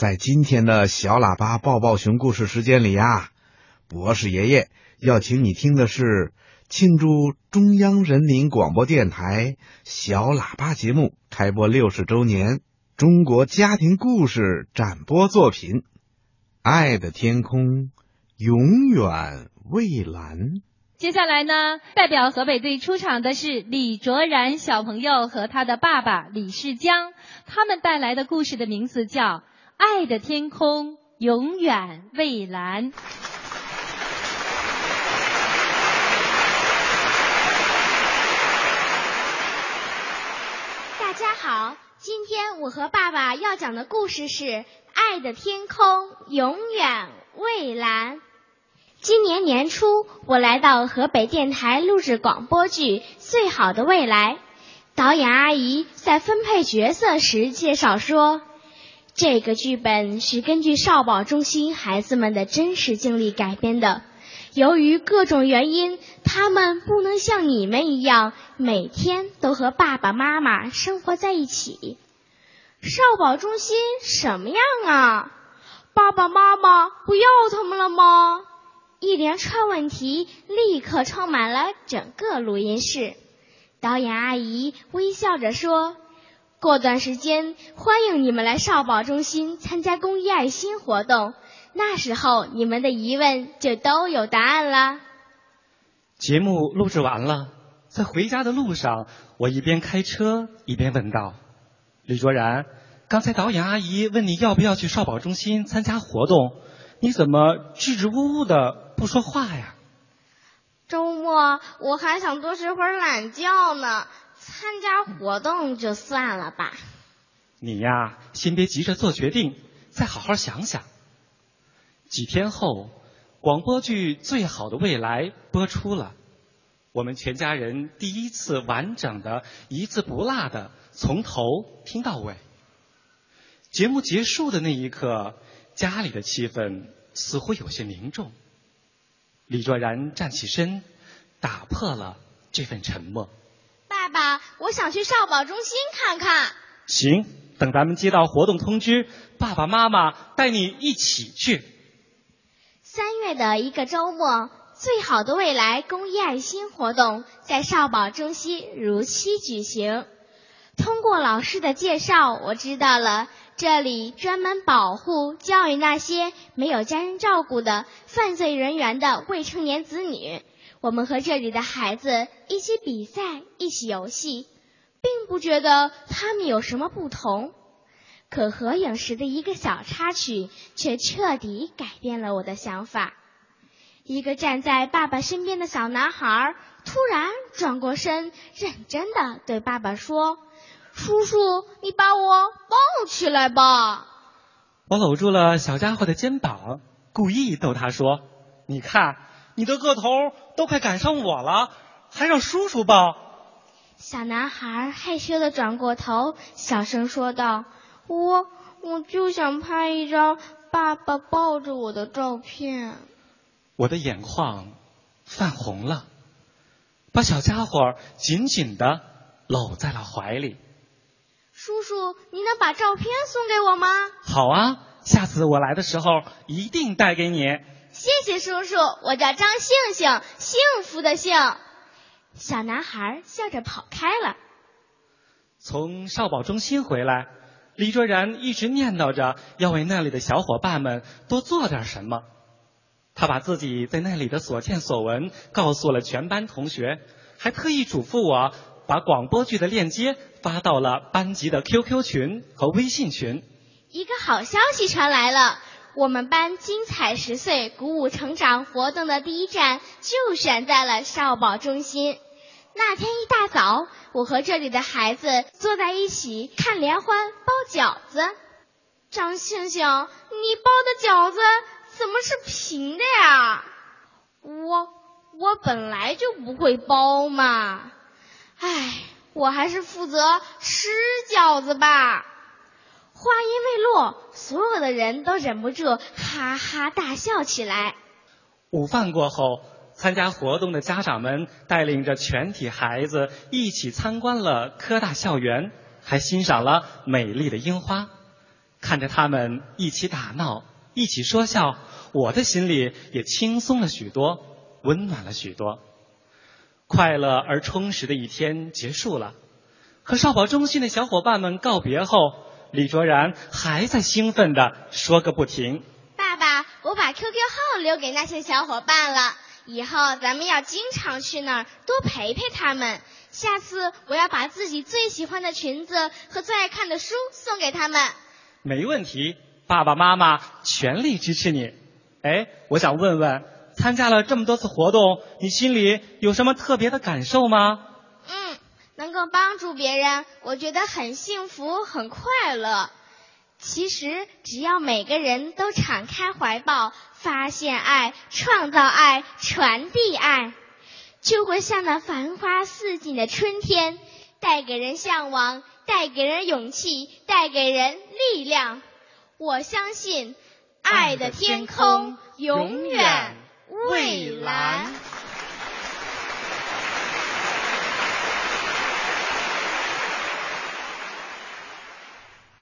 在今天的小喇叭抱抱熊故事时间里呀，博士爷爷要请你听的是庆祝中央人民广播电台小喇叭节目开播六十周年中国家庭故事展播作品《爱的天空永远蔚蓝》。接下来呢，代表河北队出场的是李卓然小朋友和他的爸爸李世江，他们带来的故事的名字叫《爱的天空永远蔚蓝》。大家好，今天我和爸爸要讲的故事是《爱的天空永远蔚蓝》。今年年初，我来到河北电台录制广播剧《最好的未来》。导演阿姨在分配角色时介绍说，这个剧本是根据少保中心孩子们的真实经历改编的。由于各种原因，他们不能像你们一样每天都和爸爸妈妈生活在一起。少保中心什么样啊？爸爸妈妈不要他们了吗？一连串问题立刻充满了整个录音室。导演阿姨微笑着说：“过段时间，欢迎你们来少保中心参加公益爱心活动，那时候你们的疑问就都有答案了。”节目录制完了，在回家的路上，我一边开车一边问道：“李卓然，刚才导演阿姨问你要不要去少保中心参加活动，你怎么支支吾吾的？”不说话呀！周末我还想多睡会儿懒觉呢，参加活动就算了吧。你呀，先别急着做决定，再好好想想。几天后，广播剧《最好的未来》播出了，我们全家人第一次完整的、一字不落的从头听到尾。节目结束的那一刻，家里的气氛似乎有些凝重。李卓然站起身，打破了这份沉默。我想去少保中心看看。行，等咱们接到活动通知，爸爸妈妈带你一起去。三月的一个周末，最好的未来公益爱心活动在少保中心如期举行。通过老师的介绍，我知道了。这里专门保护、教育那些没有家人照顾的犯罪人员的未成年子女。我们和这里的孩子一起比赛，一起游戏，并不觉得他们有什么不同。可合影时的一个小插曲，却彻底改变了我的想法。一个站在爸爸身边的小男孩突然转过身，认真的对爸爸说。叔叔，你把我抱起来吧。我搂住了小家伙的肩膀，故意逗他说：“你看，你的个头都快赶上我了，还让叔叔抱。”小男孩害羞的转过头，小声说道：“我我就想拍一张爸爸抱着我的照片。”我的眼眶泛红了，把小家伙紧紧的搂在了怀里。叔叔，你能把照片送给我吗？好啊，下次我来的时候一定带给你。谢谢叔叔，我叫张幸幸，幸福的幸。小男孩笑着跑开了。从少保中心回来，李卓然一直念叨着要为那里的小伙伴们多做点什么。他把自己在那里的所见所闻告诉了全班同学，还特意嘱咐我。把广播剧的链接发到了班级的 QQ 群和微信群。一个好消息传来了，我们班精彩十岁、鼓舞成长活动的第一站就选在了少保中心。那天一大早，我和这里的孩子坐在一起看联欢包饺子。张星星，你包的饺子怎么是平的呀？我我本来就不会包嘛。唉，我还是负责吃饺子吧。话音未落，所有的人都忍不住哈哈大笑起来。午饭过后，参加活动的家长们带领着全体孩子一起参观了科大校园，还欣赏了美丽的樱花。看着他们一起打闹，一起说笑，我的心里也轻松了许多，温暖了许多。快乐而充实的一天结束了，和少保中心的小伙伴们告别后，李卓然还在兴奋地说个不停。爸爸，我把 QQ 号留给那些小伙伴了，以后咱们要经常去那儿多陪陪他们。下次我要把自己最喜欢的裙子和最爱看的书送给他们。没问题，爸爸妈妈全力支持你。哎，我想问问。参加了这么多次活动，你心里有什么特别的感受吗？帮助别人，我觉得很幸福，很快乐。其实，只要每个人都敞开怀抱，发现爱，创造爱，传递爱，就会像那繁花似锦的春天，带给人向往，带给人勇气，带给人力量。我相信，爱的天空永远。蔚蓝。